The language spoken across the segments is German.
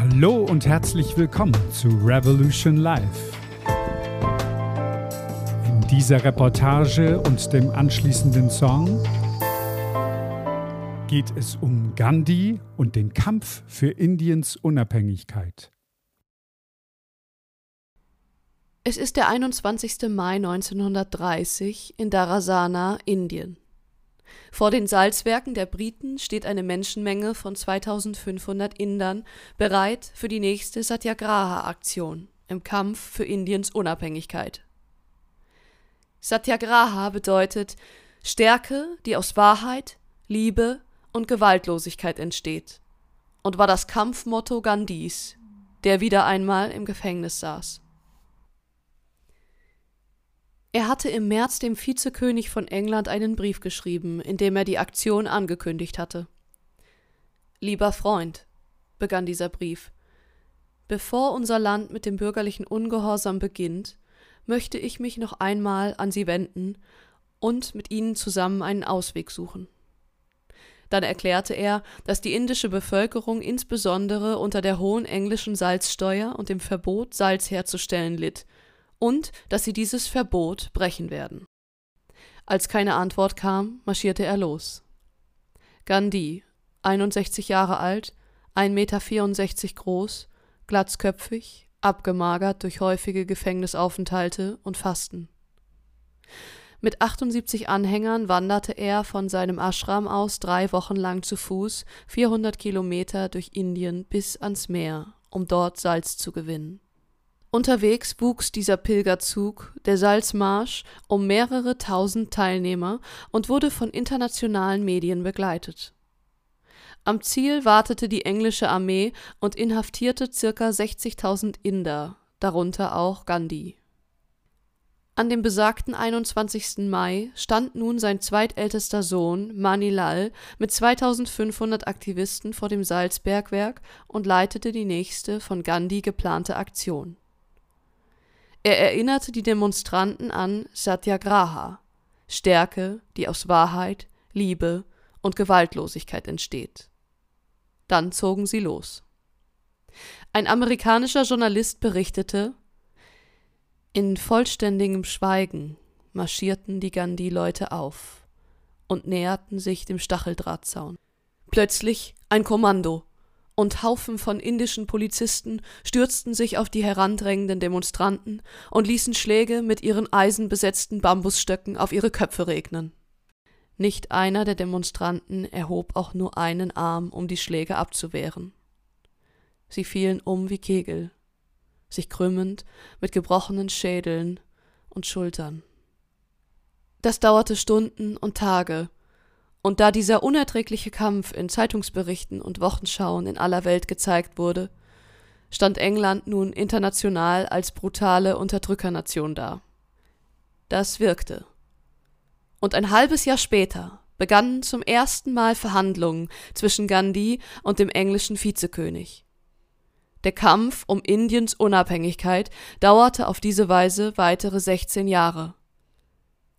Hallo und herzlich willkommen zu Revolution Live. In dieser Reportage und dem anschließenden Song geht es um Gandhi und den Kampf für Indiens Unabhängigkeit. Es ist der 21. Mai 1930 in Dharasana, Indien. Vor den Salzwerken der Briten steht eine Menschenmenge von 2500 Indern bereit für die nächste Satyagraha-Aktion im Kampf für Indiens Unabhängigkeit. Satyagraha bedeutet Stärke, die aus Wahrheit, Liebe und Gewaltlosigkeit entsteht und war das Kampfmotto Gandhis, der wieder einmal im Gefängnis saß. Er hatte im März dem Vizekönig von England einen Brief geschrieben, in dem er die Aktion angekündigt hatte. Lieber Freund, begann dieser Brief, bevor unser Land mit dem bürgerlichen Ungehorsam beginnt, möchte ich mich noch einmal an Sie wenden und mit Ihnen zusammen einen Ausweg suchen. Dann erklärte er, dass die indische Bevölkerung insbesondere unter der hohen englischen Salzsteuer und dem Verbot, Salz herzustellen litt und dass sie dieses Verbot brechen werden. Als keine Antwort kam, marschierte er los. Gandhi, 61 Jahre alt, 1,64 Meter groß, glatzköpfig, abgemagert durch häufige Gefängnisaufenthalte und Fasten. Mit 78 Anhängern wanderte er von seinem Ashram aus drei Wochen lang zu Fuß 400 Kilometer durch Indien bis ans Meer, um dort Salz zu gewinnen. Unterwegs wuchs dieser Pilgerzug, der Salzmarsch, um mehrere tausend Teilnehmer und wurde von internationalen Medien begleitet. Am Ziel wartete die englische Armee und inhaftierte circa 60.000 Inder, darunter auch Gandhi. An dem besagten 21. Mai stand nun sein zweitältester Sohn Manilal mit 2500 Aktivisten vor dem Salzbergwerk und leitete die nächste von Gandhi geplante Aktion. Er erinnerte die Demonstranten an Satyagraha, Stärke, die aus Wahrheit, Liebe und Gewaltlosigkeit entsteht. Dann zogen sie los. Ein amerikanischer Journalist berichtete, in vollständigem Schweigen marschierten die Gandhi-Leute auf und näherten sich dem Stacheldrahtzaun. Plötzlich ein Kommando, und Haufen von indischen Polizisten stürzten sich auf die herandrängenden Demonstranten und ließen Schläge mit ihren eisenbesetzten Bambusstöcken auf ihre Köpfe regnen. Nicht einer der Demonstranten erhob auch nur einen Arm, um die Schläge abzuwehren. Sie fielen um wie Kegel, sich krümmend mit gebrochenen Schädeln und Schultern. Das dauerte Stunden und Tage, und da dieser unerträgliche Kampf in Zeitungsberichten und Wochenschauen in aller Welt gezeigt wurde, stand England nun international als brutale Unterdrückernation da. Das wirkte. Und ein halbes Jahr später begannen zum ersten Mal Verhandlungen zwischen Gandhi und dem englischen Vizekönig. Der Kampf um Indiens Unabhängigkeit dauerte auf diese Weise weitere 16 Jahre.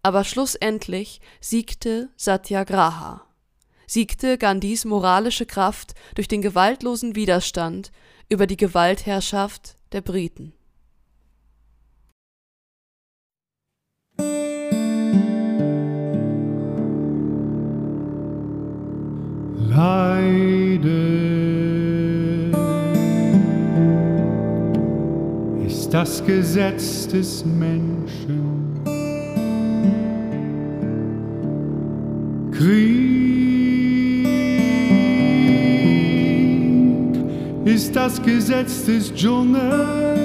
Aber schlussendlich siegte Satyagraha, siegte Gandhis moralische Kraft durch den gewaltlosen Widerstand über die Gewaltherrschaft der Briten. Leide ist das Gesetz des Menschen. Krieg ist das Gesetz des Dschungels.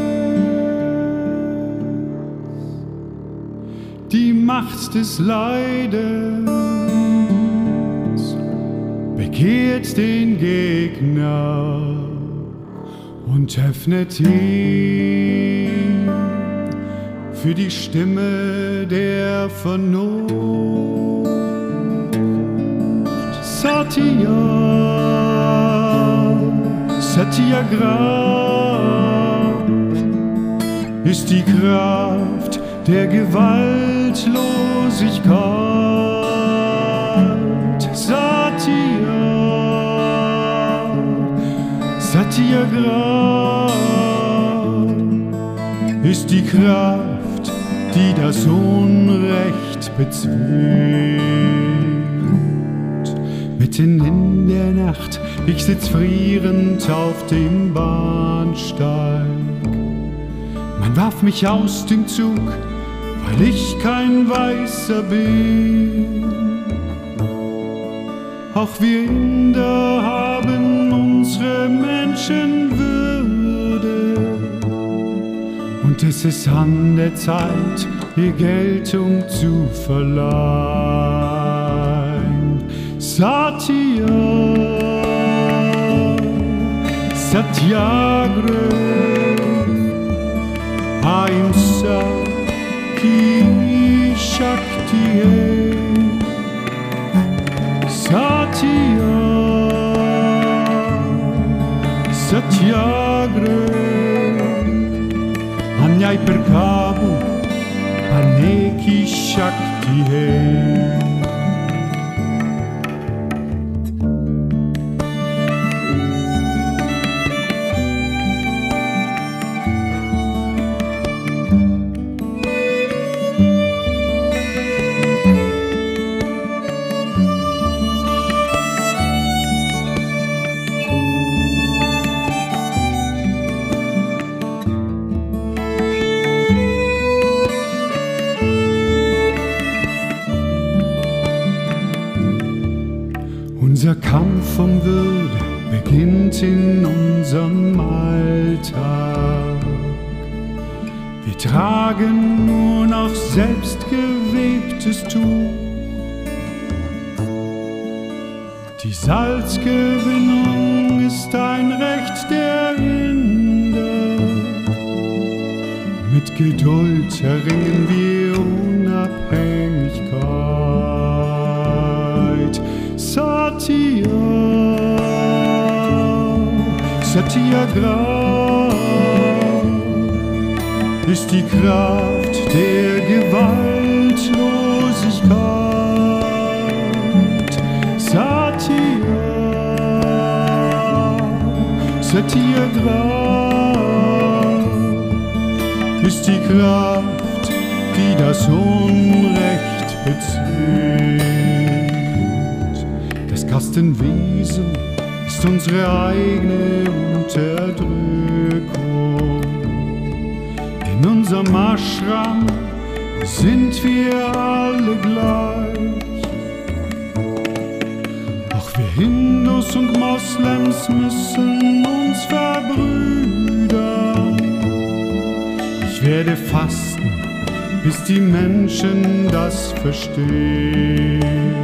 Die Macht des Leidens bekehrt den Gegner und öffnet ihn für die Stimme der Vernunft. Satya, Satyagraha ist die Kraft der Gewaltlosigkeit. Satya, Satyagraha ist die Kraft, die das Unrecht bezwingt. Mitten in der Nacht, ich sitz frierend auf dem Bahnsteig. Man warf mich aus dem Zug, weil ich kein Weißer bin. Auch wir Inder haben unsere Menschenwürde. Und es ist an der Zeit, ihr Geltung zu verleihen. Satya. Satyagra Ahimsa Ki Shakti Satya. Satyagra Anyai per capo Aneki Shakti Hai. Unser Kampf um Würde beginnt in unserem Alltag. Wir tragen nur noch selbstgewebtes Tuch. Die Salzgewinnung ist ein Recht der Inder. Mit Geduld erringen wir Unabhängigkeit. Satya, Satyagrah ist die Kraft der Gewaltlosigkeit. Satya, Satyagrah ist die Kraft, die das Unrecht bezwingt. Das Kastenwesen ist unsere eigene Unterdrückung. In unserem Ashram sind wir alle gleich. Auch wir Hindus und Moslems müssen uns verbrüdern. Ich werde fasten, bis die Menschen das verstehen.